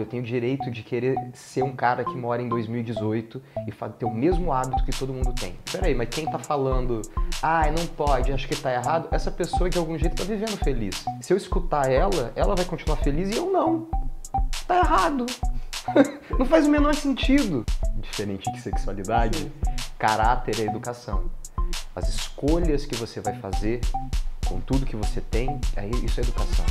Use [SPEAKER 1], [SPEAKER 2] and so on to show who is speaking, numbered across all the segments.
[SPEAKER 1] Eu tenho o direito de querer ser um cara que mora em 2018 e ter o mesmo hábito que todo mundo tem. Peraí, mas quem tá falando, ah, não pode, acho que tá errado, essa pessoa de algum jeito tá vivendo feliz. Se eu escutar ela, ela vai continuar feliz e eu não. Tá errado. não faz o menor sentido. Diferente de sexualidade, caráter é educação. As escolhas que você vai fazer com tudo que você tem, aí isso é educação.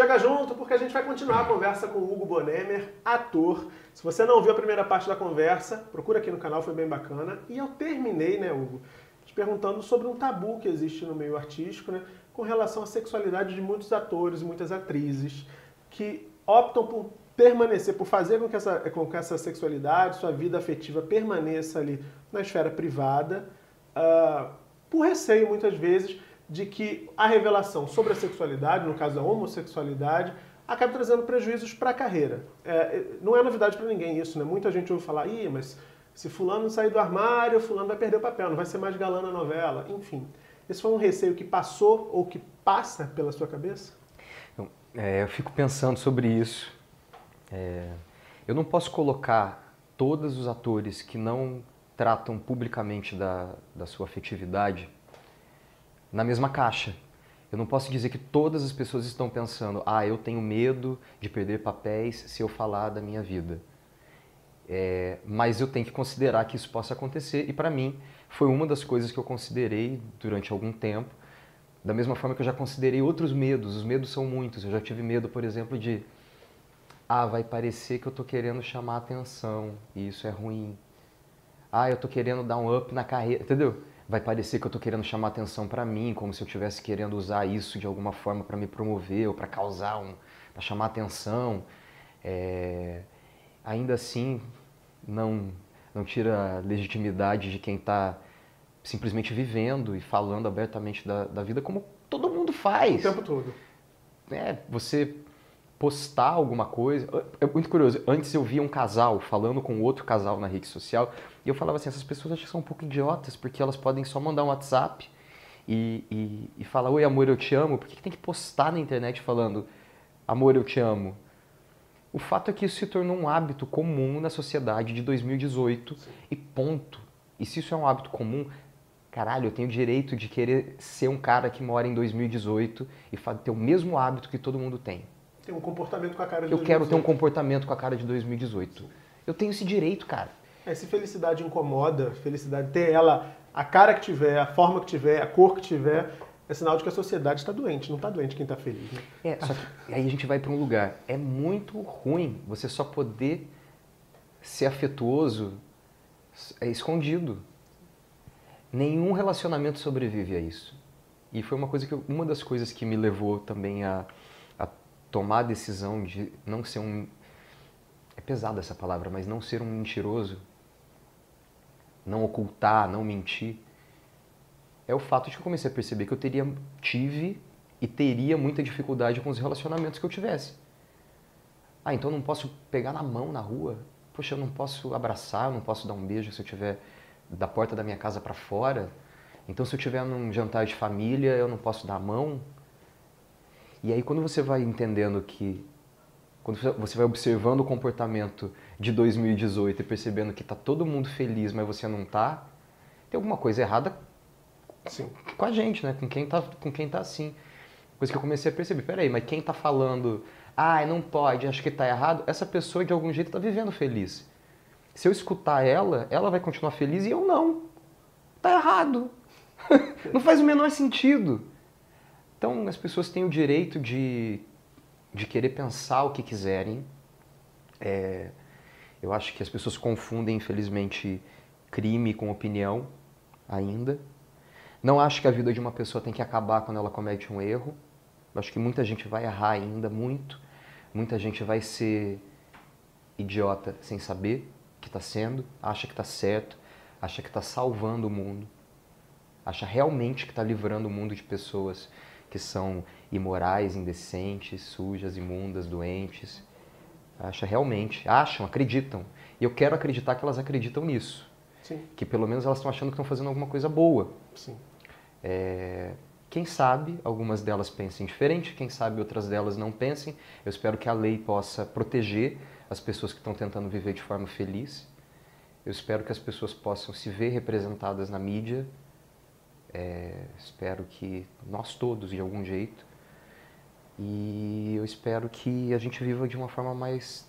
[SPEAKER 2] Chega junto porque a gente vai continuar a conversa com o Hugo Bonemer, ator. Se você não viu a primeira parte da conversa, procura aqui no canal, foi bem bacana. E eu terminei, né, Hugo, te perguntando sobre um tabu que existe no meio artístico, né, com relação à sexualidade de muitos atores e muitas atrizes que optam por permanecer, por fazer com que essa, com que essa sexualidade, sua vida afetiva permaneça ali na esfera privada, uh, por receio muitas vezes de que a revelação sobre a sexualidade, no caso a homossexualidade, acaba trazendo prejuízos para a carreira. É, não é novidade para ninguém isso, né? Muita gente ouve falar, Ih, mas se fulano sair do armário, fulano vai perder o papel, não vai ser mais galã na novela, enfim. Esse foi um receio que passou ou que passa pela sua cabeça?
[SPEAKER 1] É, eu fico pensando sobre isso. É, eu não posso colocar todos os atores que não tratam publicamente da, da sua afetividade na mesma caixa. Eu não posso dizer que todas as pessoas estão pensando, ah, eu tenho medo de perder papéis se eu falar da minha vida. É, mas eu tenho que considerar que isso possa acontecer e para mim foi uma das coisas que eu considerei durante algum tempo, da mesma forma que eu já considerei outros medos. Os medos são muitos. Eu já tive medo, por exemplo, de ah, vai parecer que eu estou querendo chamar atenção e isso é ruim. Ah, eu estou querendo dar um up na carreira, entendeu? Vai parecer que eu estou querendo chamar atenção para mim, como se eu estivesse querendo usar isso de alguma forma para me promover ou para causar um, para chamar atenção. É, ainda assim, não não tira a legitimidade de quem está simplesmente vivendo e falando abertamente da, da vida como todo mundo faz.
[SPEAKER 2] O tempo todo.
[SPEAKER 1] É, você postar alguma coisa. É muito curioso. Antes eu via um casal falando com outro casal na rede social e eu falava assim: essas pessoas acho que são um pouco idiotas porque elas podem só mandar um WhatsApp e, e, e falar: Oi, amor, eu te amo. Por que, que tem que postar na internet falando: Amor, eu te amo? O fato é que isso se tornou um hábito comum na sociedade de 2018 Sim. e ponto. E se isso é um hábito comum, caralho, eu tenho o direito de querer ser um cara que mora em 2018 e ter o mesmo hábito que todo mundo tem.
[SPEAKER 2] Tem um comportamento com a cara de
[SPEAKER 1] Eu
[SPEAKER 2] 2018.
[SPEAKER 1] quero ter um comportamento com a cara de 2018. Eu tenho esse direito, cara.
[SPEAKER 2] É, se felicidade incomoda, felicidade ter ela, a cara que tiver, a forma que tiver, a cor que tiver, é sinal de que a sociedade está doente, não está doente quem está feliz. Né?
[SPEAKER 1] É, só que aí a gente vai para um lugar. É muito ruim você só poder ser afetuoso é escondido. Nenhum relacionamento sobrevive a isso. E foi uma coisa que eu, uma das coisas que me levou também a tomar a decisão de não ser um. É pesada essa palavra, mas não ser um mentiroso, não ocultar, não mentir, é o fato de que eu comecei a perceber que eu teria, tive e teria muita dificuldade com os relacionamentos que eu tivesse. Ah, então eu não posso pegar na mão na rua? Poxa, eu não posso abraçar, eu não posso dar um beijo se eu estiver da porta da minha casa para fora? Então se eu estiver num jantar de família, eu não posso dar a mão? E aí quando você vai entendendo que quando você vai observando o comportamento de 2018 e percebendo que tá todo mundo feliz, mas você não tá, tem alguma coisa errada Sim. com a gente, né? Com quem tá, com quem tá assim. Coisa que eu comecei a perceber, peraí, mas quem tá falando, ah, não pode, acho que tá errado, essa pessoa de algum jeito tá vivendo feliz. Se eu escutar ela, ela vai continuar feliz e eu não. Tá errado. não faz o menor sentido. Então, as pessoas têm o direito de, de querer pensar o que quiserem. É, eu acho que as pessoas confundem, infelizmente, crime com opinião ainda. Não acho que a vida de uma pessoa tem que acabar quando ela comete um erro. Eu acho que muita gente vai errar ainda muito. Muita gente vai ser idiota sem saber que está sendo, acha que está certo, acha que está salvando o mundo, acha realmente que está livrando o mundo de pessoas que são imorais, indecentes, sujas, imundas, doentes. Acha realmente, acham, acreditam. E eu quero acreditar que elas acreditam nisso.
[SPEAKER 2] Sim.
[SPEAKER 1] Que pelo menos elas estão achando que estão fazendo alguma coisa boa.
[SPEAKER 2] Sim.
[SPEAKER 1] É... Quem sabe algumas delas pensem diferente, quem sabe outras delas não pensem. Eu espero que a lei possa proteger as pessoas que estão tentando viver de forma feliz. Eu espero que as pessoas possam se ver representadas na mídia. É, espero que nós todos, de algum jeito. E eu espero que a gente viva de uma forma mais,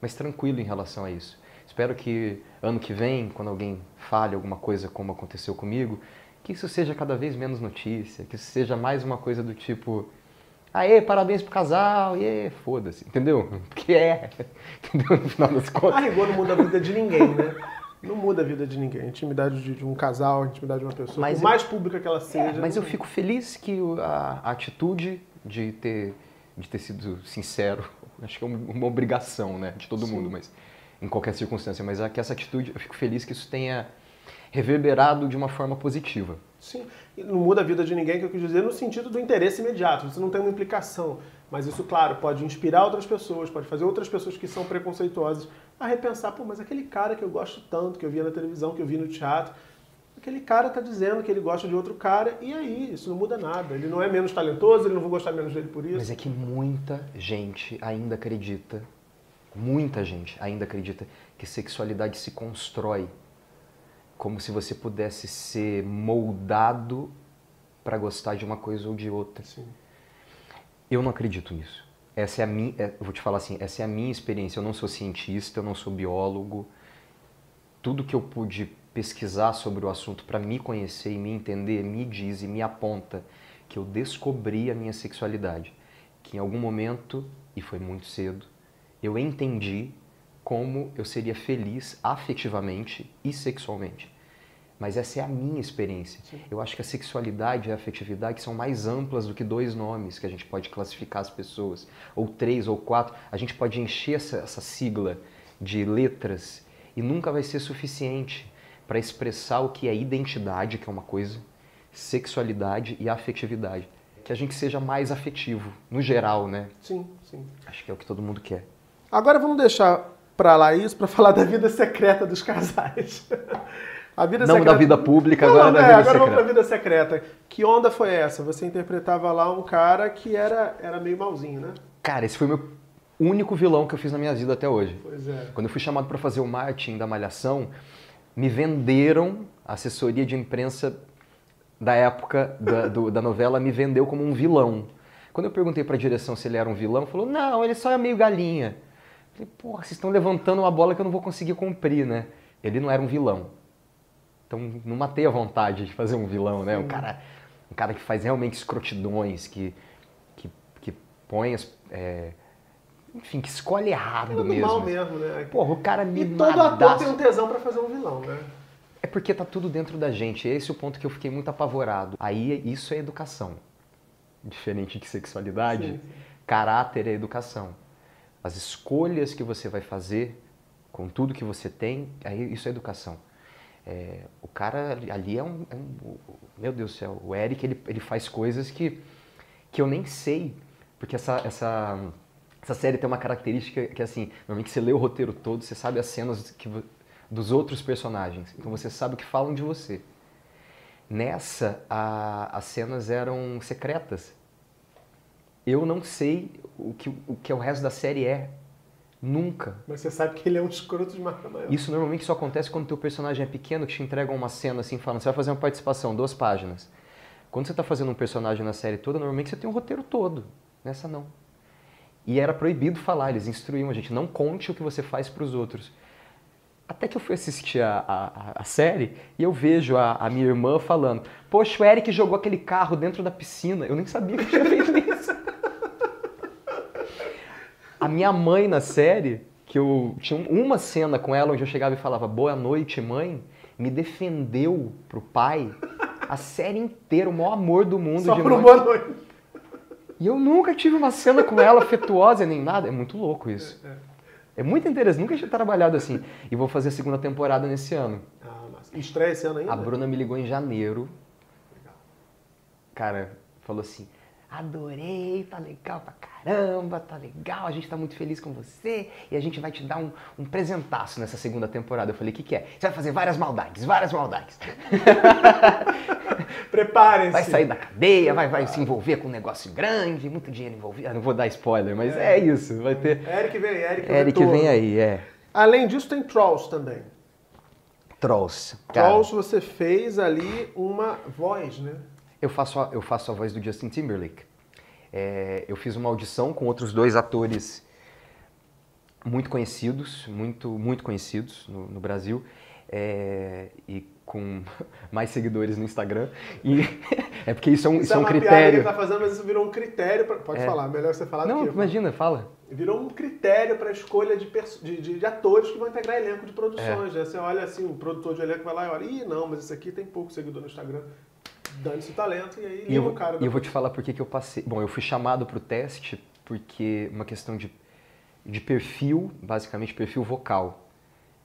[SPEAKER 1] mais tranquila em relação a isso. Espero que ano que vem, quando alguém fale alguma coisa como aconteceu comigo, que isso seja cada vez menos notícia, que isso seja mais uma coisa do tipo, aê, parabéns pro casal, e foda-se, entendeu? Porque é, entendeu? No final das contas.
[SPEAKER 2] A rigor não muda a vida de ninguém, né? Não muda a vida de ninguém. A intimidade de, de um casal, a intimidade de uma pessoa,
[SPEAKER 1] Mas
[SPEAKER 2] por
[SPEAKER 1] eu-
[SPEAKER 2] mais pública que ela seja.
[SPEAKER 1] É, mas eu fico feliz que a, a atitude de ter, de ter sido sincero, acho que é uma, obrigação, né, de todo
[SPEAKER 2] Sim.
[SPEAKER 1] mundo, mas em qualquer circunstância, mas é que essa atitude, eu fico feliz que isso tenha reverberado de uma forma positiva.
[SPEAKER 2] Sim, não muda a vida de ninguém, que eu quis dizer, no sentido do interesse imediato. Você não tem uma implicação. Mas isso, claro, pode inspirar outras pessoas, pode fazer outras pessoas que são preconceituosas a repensar, pô, mas aquele cara que eu gosto tanto, que eu via na televisão, que eu vi no teatro, aquele cara tá dizendo que ele gosta de outro cara, e aí, isso não muda nada. Ele não é menos talentoso, ele não vou gostar menos dele por isso.
[SPEAKER 1] Mas é que muita gente ainda acredita, muita gente ainda acredita que sexualidade se constrói como se você pudesse ser moldado para gostar de uma coisa ou de outra.
[SPEAKER 2] Sim.
[SPEAKER 1] Eu não acredito nisso. Essa é a minha, é, vou te falar assim, essa é a minha experiência. Eu não sou cientista, eu não sou biólogo. Tudo que eu pude pesquisar sobre o assunto para me conhecer e me entender me diz e me aponta que eu descobri a minha sexualidade, que em algum momento e foi muito cedo, eu entendi como eu seria feliz afetivamente e sexualmente. Mas essa é a minha experiência. Eu acho que a sexualidade e a afetividade são mais amplas do que dois nomes que a gente pode classificar as pessoas, ou três ou quatro. A gente pode encher essa, essa sigla de letras e nunca vai ser suficiente para expressar o que é identidade, que é uma coisa, sexualidade e afetividade. Que a gente seja mais afetivo, no geral, né?
[SPEAKER 2] Sim, sim.
[SPEAKER 1] Acho que é o que todo mundo quer.
[SPEAKER 2] Agora vamos deixar pra lá isso para falar da vida secreta dos casais. A vida
[SPEAKER 1] Não
[SPEAKER 2] secreta...
[SPEAKER 1] da vida pública,
[SPEAKER 2] Não,
[SPEAKER 1] agora
[SPEAKER 2] não,
[SPEAKER 1] da
[SPEAKER 2] é,
[SPEAKER 1] vida
[SPEAKER 2] agora vamos pra
[SPEAKER 1] secreta.
[SPEAKER 2] vida secreta. Que onda foi essa? Você interpretava lá um cara que era, era meio malzinho, né?
[SPEAKER 1] Cara, esse foi o meu único vilão que eu fiz na minha vida até hoje.
[SPEAKER 2] Pois é.
[SPEAKER 1] Quando eu fui chamado para fazer o marketing da Malhação, me venderam, a assessoria de imprensa da época da, do- da novela me vendeu como um vilão. Quando eu perguntei para a direção se ele era um vilão, falou: não, ele só é meio galinha. Eu falei: porra, vocês estão levantando uma bola que eu não vou conseguir cumprir, né? Ele não era um vilão. Então não matei a vontade de fazer um vilão, né? Um cara, um cara que faz realmente escrotidões, que, que, que põe as. é, enfim, que escolhe errado
[SPEAKER 2] do
[SPEAKER 1] mesmo.
[SPEAKER 2] mal mesmo, né?
[SPEAKER 1] Porra, o cara
[SPEAKER 2] e todo ator tem um tesão pra fazer um vilão, né?
[SPEAKER 1] É porque tá tudo dentro da gente. Esse é o ponto que eu fiquei muito apavorado. Aí isso é educação. Diferente de sexualidade,
[SPEAKER 2] Sim, sim.
[SPEAKER 1] caráter é educação. As escolhas que você vai fazer com tudo que você tem, aí isso é educação. É, o cara ali é um, é um- Meu Deus do céu, o Eric ele, ele faz coisas que, que eu nem sei. Porque essa, essa, essa série tem uma característica que, assim, normalmente você lê o roteiro todo, você sabe as cenas que, dos outros personagens. Então você sabe o que falam de você. Nessa, a- as cenas eram secretas. Eu não sei o que, o que o resto da série é. Nunca.
[SPEAKER 2] Mas você sabe que ele é um escroto de marca maior.
[SPEAKER 1] Isso normalmente só acontece quando o teu personagem é pequeno, que te entregam uma cena assim, falando, você vai fazer uma participação, duas páginas. Quando você está fazendo um personagem na série toda, normalmente você tem um roteiro todo. Nessa não. E era proibido falar, eles instruíam a gente, não conte o que você faz para os outros. Até que eu fui assistir a, a, a série e eu vejo a, a minha irmã falando, poxa, o Eric jogou aquele carro dentro da piscina. Eu nem sabia que tinha feito isso. A minha mãe na série, que eu tinha uma cena com ela onde eu chegava e falava boa noite, mãe, me defendeu pro pai a série inteira, o maior amor do mundo
[SPEAKER 2] Só
[SPEAKER 1] de
[SPEAKER 2] por
[SPEAKER 1] mãe.
[SPEAKER 2] uma noite.
[SPEAKER 1] E eu nunca tive uma cena com ela afetuosa nem nada. É muito louco isso. É muito interessante, nunca tinha trabalhado assim. E vou fazer a segunda temporada nesse ano.
[SPEAKER 2] Ah, mas estreia esse ano ainda?
[SPEAKER 1] A Bruna me ligou em janeiro. Cara, falou assim: adorei, tá legal pra caramba, tá legal, a gente tá muito feliz com você e a gente vai te dar um, um presentaço nessa segunda temporada. Eu falei, o que, que é? Você vai fazer várias maldades, várias maldades.
[SPEAKER 2] Preparem-se.
[SPEAKER 1] Vai sair da cadeia, vai, vai se envolver com um negócio grande, muito dinheiro envolvido. Ah, não vou dar spoiler, mas é, isso, vai ter...
[SPEAKER 2] Eric vem, Eric,
[SPEAKER 1] Eric vem aí, é.
[SPEAKER 2] Além disso, tem Trolls também.
[SPEAKER 1] Trolls. Cara,
[SPEAKER 2] Trolls, você fez ali uma voz, né?
[SPEAKER 1] Eu faço a, eu faço a voz do Justin Timberlake. É, eu fiz uma audição com outros dois atores muito conhecidos, muito, muito conhecidos no, no Brasil, é, e com mais seguidores no Instagram. E é porque isso é um, isso é um
[SPEAKER 2] que
[SPEAKER 1] critério.
[SPEAKER 2] ele tá fazendo, mas isso virou um critério. Pra... Pode
[SPEAKER 1] É.
[SPEAKER 2] falar, melhor você falar do
[SPEAKER 1] Não,
[SPEAKER 2] que eu.
[SPEAKER 1] imagina, fala.
[SPEAKER 2] Virou um critério para escolha de, de, de- de atores que vão integrar elenco de produções.
[SPEAKER 1] É.
[SPEAKER 2] né? Você olha assim, o produtor de elenco vai lá e olha, ih, não, mas esse aqui tem pouco seguidor no Instagram. Dane-se o talento e aí
[SPEAKER 1] E eu,
[SPEAKER 2] o cara.
[SPEAKER 1] e eu vou te falar por que eu passei. Bom, eu fui chamado para o teste porque uma questão de, de perfil, basicamente perfil vocal.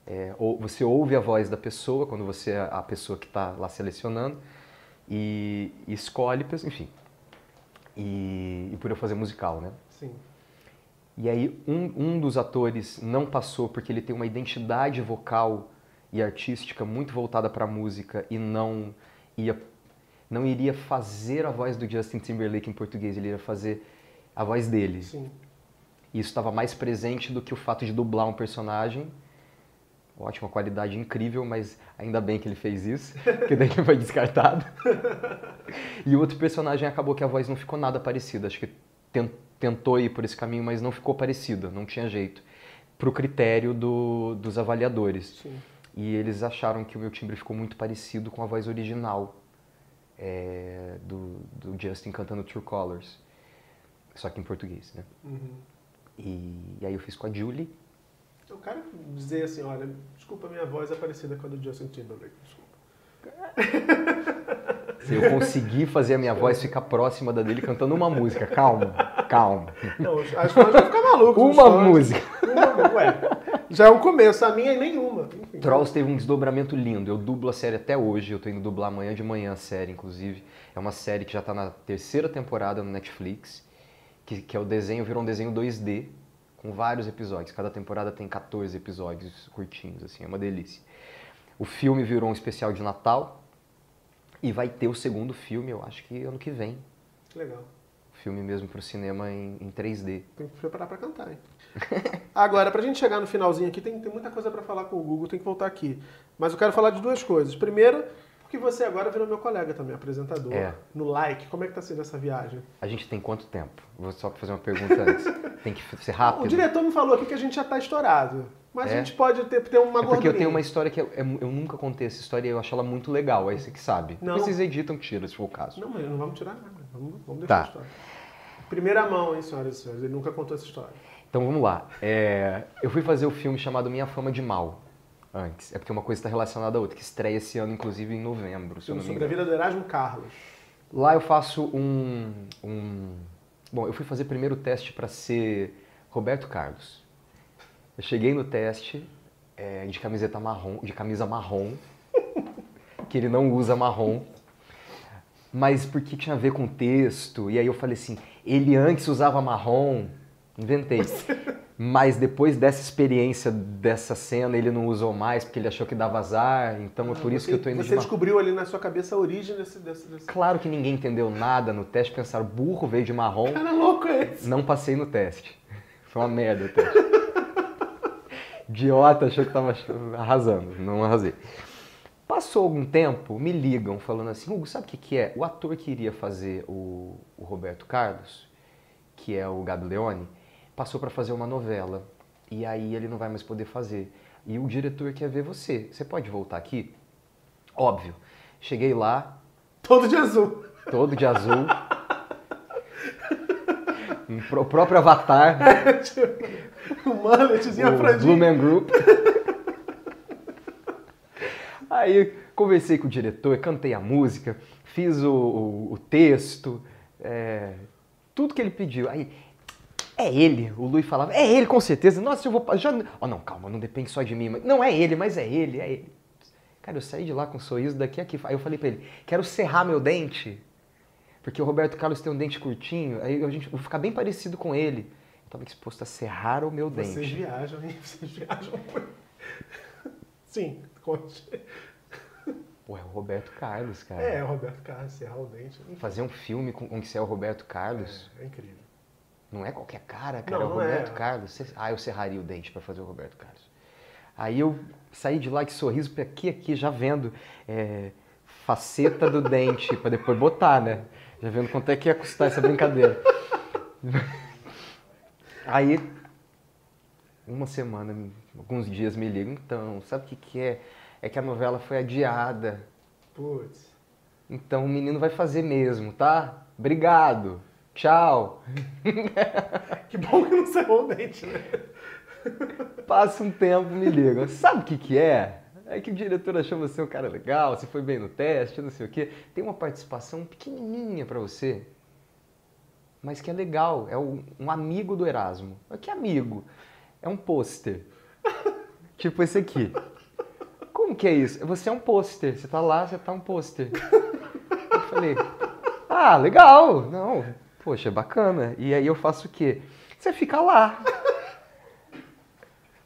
[SPEAKER 1] É, ou você ouve a voz da pessoa quando você é a pessoa que está lá selecionando e, e escolhe, enfim. E, e por eu fazer musical, né?
[SPEAKER 2] Sim.
[SPEAKER 1] E aí um, um dos atores não passou porque ele tem uma identidade vocal e artística muito voltada para a música e não ia não iria fazer a voz do Justin Timberlake em português, ele iria fazer a voz dele.
[SPEAKER 2] Sim.
[SPEAKER 1] E isso estava mais presente do que o fato de dublar um personagem. Ótima qualidade, incrível, mas ainda bem que ele fez isso, que daí ele foi descartado. e o outro personagem acabou que a voz não ficou nada parecida. Acho que ten- tentou ir por esse caminho, mas não ficou parecida, não tinha jeito. Pro critério do- dos avaliadores.
[SPEAKER 2] Sim.
[SPEAKER 1] E eles acharam que o meu timbre ficou muito parecido com a voz original é, do, do Justin cantando True Colors. Só que em português, né?
[SPEAKER 2] Uhum.
[SPEAKER 1] E, e aí eu fiz com a Julie.
[SPEAKER 2] O cara dizer assim, olha, desculpa, minha voz é parecida com a do Justin Timberlake. Desculpa.
[SPEAKER 1] Se eu conseguir fazer a minha voz ficar próxima da dele cantando uma música. Calma, calma.
[SPEAKER 2] Não, as fãs vão ficar malucos. os
[SPEAKER 1] Uma música.
[SPEAKER 2] Uma, ué, já é um começo, a minha é nenhuma.
[SPEAKER 1] Trolls teve um desdobramento lindo. Eu dublo a série até hoje. Eu tô indo dublar amanhã de manhã a série, inclusive. É uma série que já tá na terceira temporada no Netflix. Que, que é o desenho, virou um desenho 2D, com vários episódios. Cada temporada tem 14 episódios curtinhos, assim, é uma delícia. O filme virou um especial de Natal. E vai ter o segundo filme, eu acho que ano que vem.
[SPEAKER 2] Legal.
[SPEAKER 1] Filme mesmo pro cinema em, em 3D.
[SPEAKER 2] Tem que preparar pra cantar, hein? Agora, pra gente chegar no finalzinho aqui, tem, tem muita coisa pra falar com o Google, tem que voltar aqui. Mas eu quero falar de duas coisas. Primeiro, porque você agora virou meu colega também, apresentador.
[SPEAKER 1] É.
[SPEAKER 2] No like. Como é que tá sendo essa viagem?
[SPEAKER 1] A gente tem quanto tempo? Vou só fazer uma pergunta antes. Tem que ser rápido?
[SPEAKER 2] O diretor me falou aqui que a gente já tá estourado. Mas a
[SPEAKER 1] É?
[SPEAKER 2] gente pode ter, ter uma
[SPEAKER 1] É porque eu tenho uma história que eu, é eu nunca contei essa história e eu acho ela muito legal, aí você que sabe.
[SPEAKER 2] Não.
[SPEAKER 1] Vocês editam, tira, se for o caso.
[SPEAKER 2] Não, mas não vamos tirar nada. Vamos, vamos deixar
[SPEAKER 1] Tá.
[SPEAKER 2] a história. Primeira mão, hein, senhoras e senhores. Ele nunca contou essa história.
[SPEAKER 1] Então vamos lá. É, eu fui fazer o filme chamado Minha Fama de Mal antes. É porque uma coisa está relacionada à outra, que estreia esse ano, inclusive, em novembro, se eu não me
[SPEAKER 2] sobre a vida do Erasmo Carlos.
[SPEAKER 1] Lá eu faço um, um- Bom, eu fui fazer primeiro o teste para ser Roberto Carlos. Eu cheguei no teste é, de camiseta marrom, de camisa marrom, que ele não usa marrom, mas porque tinha a ver com o texto. E aí eu falei assim, ele antes usava marrom, inventei. Mas depois dessa experiência dessa cena, ele não usou mais porque ele achou que dava azar. Então é por isso
[SPEAKER 2] você,
[SPEAKER 1] que eu tô indo de
[SPEAKER 2] Você
[SPEAKER 1] marrom.
[SPEAKER 2] descobriu ali na sua cabeça a origem desse... desse, desse...
[SPEAKER 1] Claro que ninguém entendeu nada no teste, pensaram, burro veio de marrom,
[SPEAKER 2] Cara louco é esse?
[SPEAKER 1] não passei no teste. Foi uma merda o teste. Idiota, achou que tava arrasando, não arrasei. Passou algum tempo, me ligam falando assim, Hugo, sabe o que, que é? O ator que iria fazer o, o Roberto Carlos, que é o Gabi Leone, passou para fazer uma novela. E aí ele não vai mais poder fazer. E o diretor quer ver você. Você pode voltar aqui? Óbvio. Cheguei lá,
[SPEAKER 2] Todo de azul.
[SPEAKER 1] todo de azul. O próprio Avatar,
[SPEAKER 2] o mulletzinho, a
[SPEAKER 1] o
[SPEAKER 2] franjinha.
[SPEAKER 1] Blue Man Group. Aí conversei com o diretor, cantei a música, fiz o, o- o texto, é, tudo que ele pediu. Aí, é ele, o Luiz falava, é ele com certeza. Nossa, eu vou. Já... Oh, não, calma, não depende só de mim. Mas... Não é ele, mas é ele, é ele. Cara, eu saí de lá com um sorriso daqui a aqui. Aí eu falei pra ele, quero serrar meu dente Porque o Roberto Carlos tem um dente curtinho, aí a gente vou ficar bem parecido com ele. Eu tava disposto a serrar o meu
[SPEAKER 2] Vocês
[SPEAKER 1] dente.
[SPEAKER 2] viajam, hein? Vocês viajam muito. Sim, conte.
[SPEAKER 1] Pô, é o Roberto Carlos, cara.
[SPEAKER 2] É, o Roberto Carlos, serrar o dente.
[SPEAKER 1] Fazer um filme com, com que você é o Roberto Carlos,
[SPEAKER 2] É, é incrível.
[SPEAKER 1] Não é qualquer cara, cara,
[SPEAKER 2] Não,
[SPEAKER 1] é o
[SPEAKER 2] não é.
[SPEAKER 1] Roberto Carlos. Ah, eu serraria o dente pra fazer o Roberto Carlos. Aí eu saí de lá de sorriso pra aqui, aqui, já vendo é, faceta do dente, pra depois botar, né? Já vendo quanto é que ia custar essa brincadeira. Aí, uma semana, alguns dias me ligam, então, sabe o que, que é? É que a novela foi adiada.
[SPEAKER 2] Putz.
[SPEAKER 1] Então o menino vai fazer mesmo, tá? Obrigado. Tchau.
[SPEAKER 2] Que bom que não serrou o dente, né?
[SPEAKER 1] Passa um tempo, me liga. Sabe o que que é? É que o diretor achou você um cara legal, você foi bem no teste, não sei o quê. Tem uma participação pequenininha pra você, mas que é legal. É um amigo do Erasmo. Que amigo? É um pôster. tipo esse aqui. Como que é isso? Você é um pôster. Você tá lá, você tá um pôster. Eu falei, ah, legal. Não, poxa, bacana. E aí eu faço o quê? Você fica lá.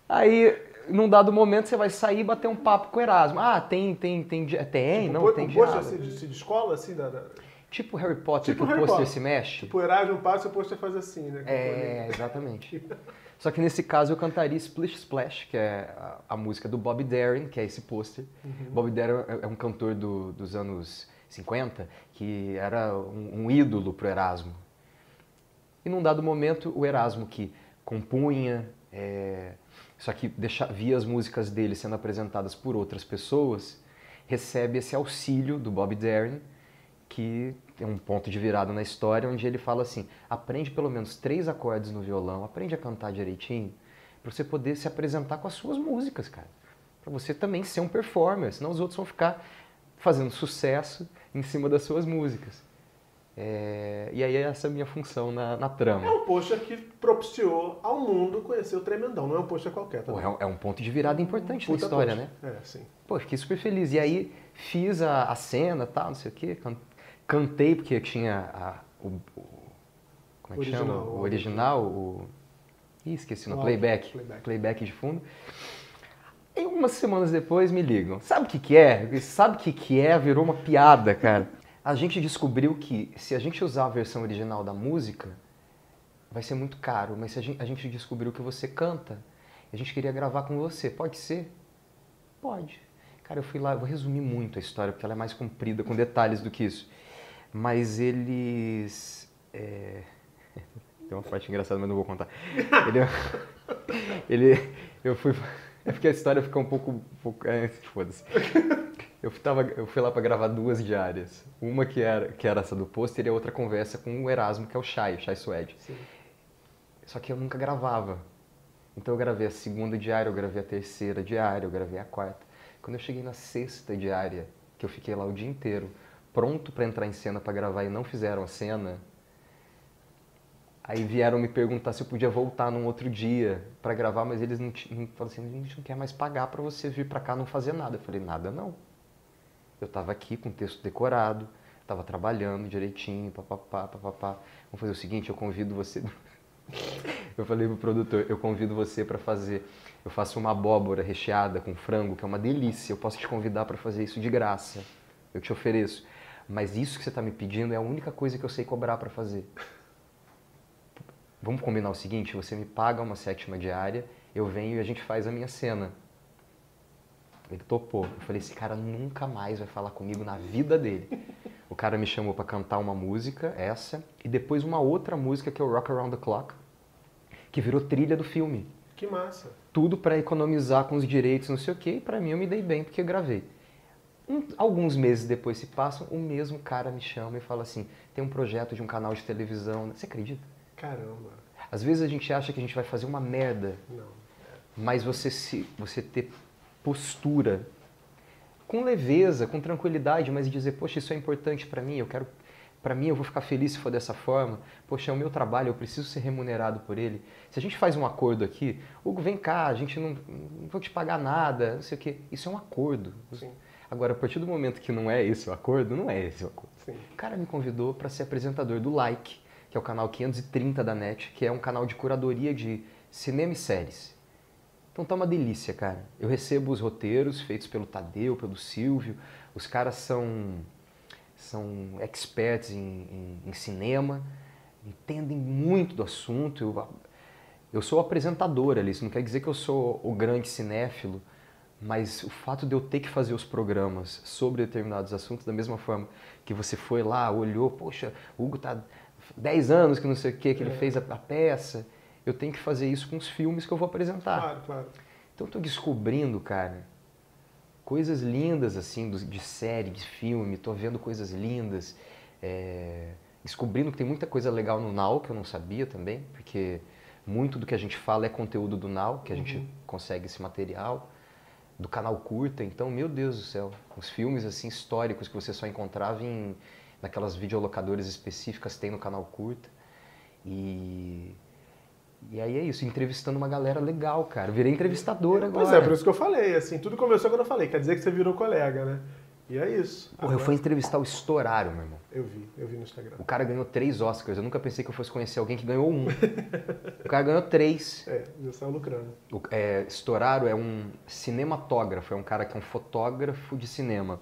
[SPEAKER 1] Aí, num dado momento, você vai sair e bater um papo com o Erasmo. Ah, tem, tem, tem, tem, não,
[SPEAKER 2] Pô-
[SPEAKER 1] tem
[SPEAKER 2] o pôster se, se descola assim da. da-
[SPEAKER 1] Tipo Harry Potter,
[SPEAKER 2] Tipo
[SPEAKER 1] que o
[SPEAKER 2] Harry
[SPEAKER 1] pôster
[SPEAKER 2] Potter.
[SPEAKER 1] se mexe.
[SPEAKER 2] Tipo, o Erasmo passa e o pôster faz assim, né?
[SPEAKER 1] É, exatamente. Só que nesse caso eu cantaria Splish Splash, que é a, a música do Bob Darin, que é esse pôster. Bob Darin é- é um cantor do- dos anos 50 que era um, um ídolo pro Erasmo. E num dado momento, o Erasmo, que compunha, é, só que deixa, via as músicas dele sendo apresentadas por outras pessoas, recebe esse auxílio do Bob Darin, que é um ponto de virada na história, onde ele fala assim: aprende pelo menos três acordes no violão, aprende a cantar direitinho, para você poder se apresentar com as suas músicas, cara. Para você também ser um performer, senão os outros vão ficar fazendo sucesso em cima das suas músicas. É, e aí essa é a minha função na, na
[SPEAKER 2] É
[SPEAKER 1] trama.
[SPEAKER 2] um pôster que propiciou ao mundo conhecer o Tremendão, não é um pôster qualquer.
[SPEAKER 1] Pô,
[SPEAKER 2] Também.
[SPEAKER 1] é, um, é um ponto de virada importante na
[SPEAKER 2] Puta
[SPEAKER 1] história, né?
[SPEAKER 2] pôster. É, sim.
[SPEAKER 1] Pô, fiquei super feliz. E aí fiz a, a cena, tal, não sei o quê. can- Cantei porque tinha a- o, o- Como é que
[SPEAKER 2] Original,
[SPEAKER 1] chama?
[SPEAKER 2] o
[SPEAKER 1] original, o. Ih, esqueci, no playback.
[SPEAKER 2] playback.
[SPEAKER 1] Playback de fundo. E umas semanas depois me ligam. Sabe o que, que é? Sabe o que, que é? Virou uma piada, cara. A gente descobriu que se a gente usar a versão original da música, vai ser muito caro. Mas se a gente, a gente descobriu que você canta, a gente queria gravar com você. Pode ser? Pode. Cara, eu fui lá, eu vou resumir muito a história, porque ela é mais comprida, com detalhes do que isso. Mas eles. é, Tem uma parte engraçada, mas não vou contar. Ele. ele eu fui. É porque a história fica um pouco. um pouco é, Foda-se. Eu, tava, eu fui lá pra gravar duas diárias. Uma que era, que era essa do pôster e a outra conversa com o Erasmo, que é o Shai, o Shai Suede.
[SPEAKER 2] sim.
[SPEAKER 1] Só que eu nunca gravava. Então eu gravei a segunda diária, eu gravei a terceira diária, eu gravei a quarta. Quando eu cheguei na sexta diária, que eu fiquei lá o dia inteiro, pronto pra entrar em cena pra gravar e não fizeram a cena, aí vieram me perguntar se eu podia voltar num outro dia pra gravar, mas eles não, não falaram assim, a gente não quer mais pagar pra você vir pra cá não fazer nada. Eu falei, nada não. Eu tava aqui com o texto decorado, tava trabalhando direitinho, papapá, papapá. Vamos fazer o seguinte, eu convido você eu falei pro produtor, eu convido você para fazer. Eu faço uma abóbora recheada com frango, que é uma delícia. Eu posso te convidar para fazer isso de graça. Eu te ofereço. Mas isso que você está me pedindo é a única coisa que eu sei cobrar para fazer. Vamos combinar o seguinte: você me paga uma sétima diária, eu venho e a gente faz a minha cena. Ele topou. Eu falei: esse cara nunca mais vai falar comigo na vida dele. O cara me chamou para cantar uma música, essa, e depois uma outra música que é o Rock Around the Clock, que virou trilha do filme.
[SPEAKER 2] Que massa.
[SPEAKER 1] Tudo para economizar com os direitos, não sei o quê, e para mim eu me dei bem porque eu gravei. Um- alguns meses depois se passam, o mesmo cara me chama e fala assim: tem um projeto de um canal de televisão. Você acredita?
[SPEAKER 2] Caramba.
[SPEAKER 1] Às vezes a gente acha que a gente vai fazer uma merda,
[SPEAKER 2] Não.
[SPEAKER 1] mas você se você ter postura com leveza, com tranquilidade, mas dizer, poxa, isso é importante para mim, eu quero para mim eu vou ficar feliz se for dessa forma. Poxa, é o meu trabalho, eu preciso ser remunerado por ele. Se a gente faz um acordo aqui, Hugo, vem cá, a gente não, não vou te pagar nada, não sei o quê. Isso é um acordo.
[SPEAKER 2] Sim.
[SPEAKER 1] Agora, a partir do momento que não é esse o acordo, não é esse o acordo.
[SPEAKER 2] Sim.
[SPEAKER 1] O cara me convidou para ser apresentador do Like, que é o canal 530 da NET, que é um canal de curadoria de cinema e séries. Então tá uma delícia, cara. Eu recebo os roteiros feitos pelo Tadeu, pelo Silvio. Os caras são, são experts em, em, em cinema, entendem muito do assunto. Eu, eu sou apresentador ali, isso não quer dizer que eu sou o grande cinéfilo, mas o fato de eu ter que fazer os programas sobre determinados assuntos, da mesma forma que você foi lá, olhou, poxa, o Hugo tá 10 anos que não sei o que, que ele
[SPEAKER 2] É.
[SPEAKER 1] fez a, a peça, eu tenho que fazer isso com os filmes que eu vou apresentar.
[SPEAKER 2] Claro, claro.
[SPEAKER 1] Então eu tô descobrindo, cara, coisas lindas assim de série, de filme, tô vendo coisas lindas, é, descobrindo que tem muita coisa legal no Now que eu não sabia também, porque muito do que a gente fala é conteúdo do Now, que a gente
[SPEAKER 2] Uhum.
[SPEAKER 1] consegue esse material, do canal curta, então, meu Deus do céu, os filmes assim históricos que você só encontrava em naquelas videolocadoras específicas tem no canal curta. E e aí é isso, entrevistando uma galera legal, cara. Virei entrevistador agora.
[SPEAKER 2] Pois é, por isso que eu falei, assim, tudo começou quando eu falei, quer dizer que você virou colega, né? E é isso.
[SPEAKER 1] Porra, eu
[SPEAKER 2] Agora-
[SPEAKER 1] fui entrevistar o Estorário, meu irmão.
[SPEAKER 2] Eu vi, eu vi no Instagram.
[SPEAKER 1] O cara ganhou três Oscars. Eu nunca pensei que eu fosse conhecer alguém que ganhou um. o cara ganhou três.
[SPEAKER 2] É, já saiu lucrando.
[SPEAKER 1] O é, é um cinematógrafo, é um cara que é um fotógrafo de cinema.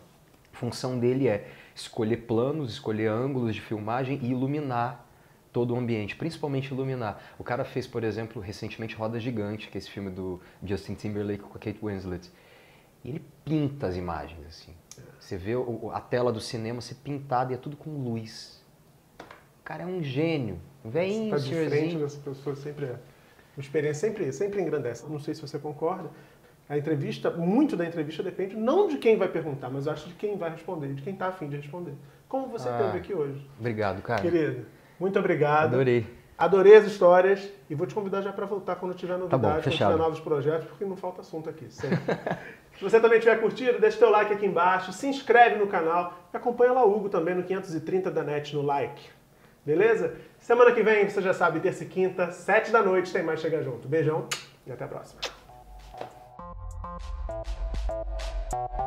[SPEAKER 1] A função dele é escolher planos, escolher ângulos de filmagem e iluminar todo o ambiente, principalmente iluminar. O cara fez, por exemplo, recentemente Roda Gigante, que é esse filme do Justin Timberlake com a Kate Winslet. E ele pinta as imagens, assim. Você vê a tela do cinema ser pintada e é tudo com luz. O cara é um gênio. Um Veinho,
[SPEAKER 2] Tá frente
[SPEAKER 1] senhorzinho.
[SPEAKER 2] dessa pessoa sempre é. Uma experiência sempre, sempre engrandece. Não sei se você concorda. A entrevista, muito da entrevista depende não de quem vai perguntar, mas acho de quem vai responder, de quem está afim de responder. Como você
[SPEAKER 1] Ah.
[SPEAKER 2] teve aqui hoje.
[SPEAKER 1] Obrigado, cara.
[SPEAKER 2] Querido, muito obrigado.
[SPEAKER 1] Adorei.
[SPEAKER 2] Adorei as histórias e vou te convidar já para voltar quando tiver novidade, quando
[SPEAKER 1] Tá fechado.
[SPEAKER 2] tiver novos projetos, porque não falta assunto aqui. sempre. Se você também tiver curtido, deixa teu like aqui embaixo, se inscreve no canal e acompanha lá o Hugo também no 530 da NET no like. Beleza? Semana que vem, você já sabe, terça e quinta, sete da noite, tem mais Chega Junto. Beijão e até a próxima. you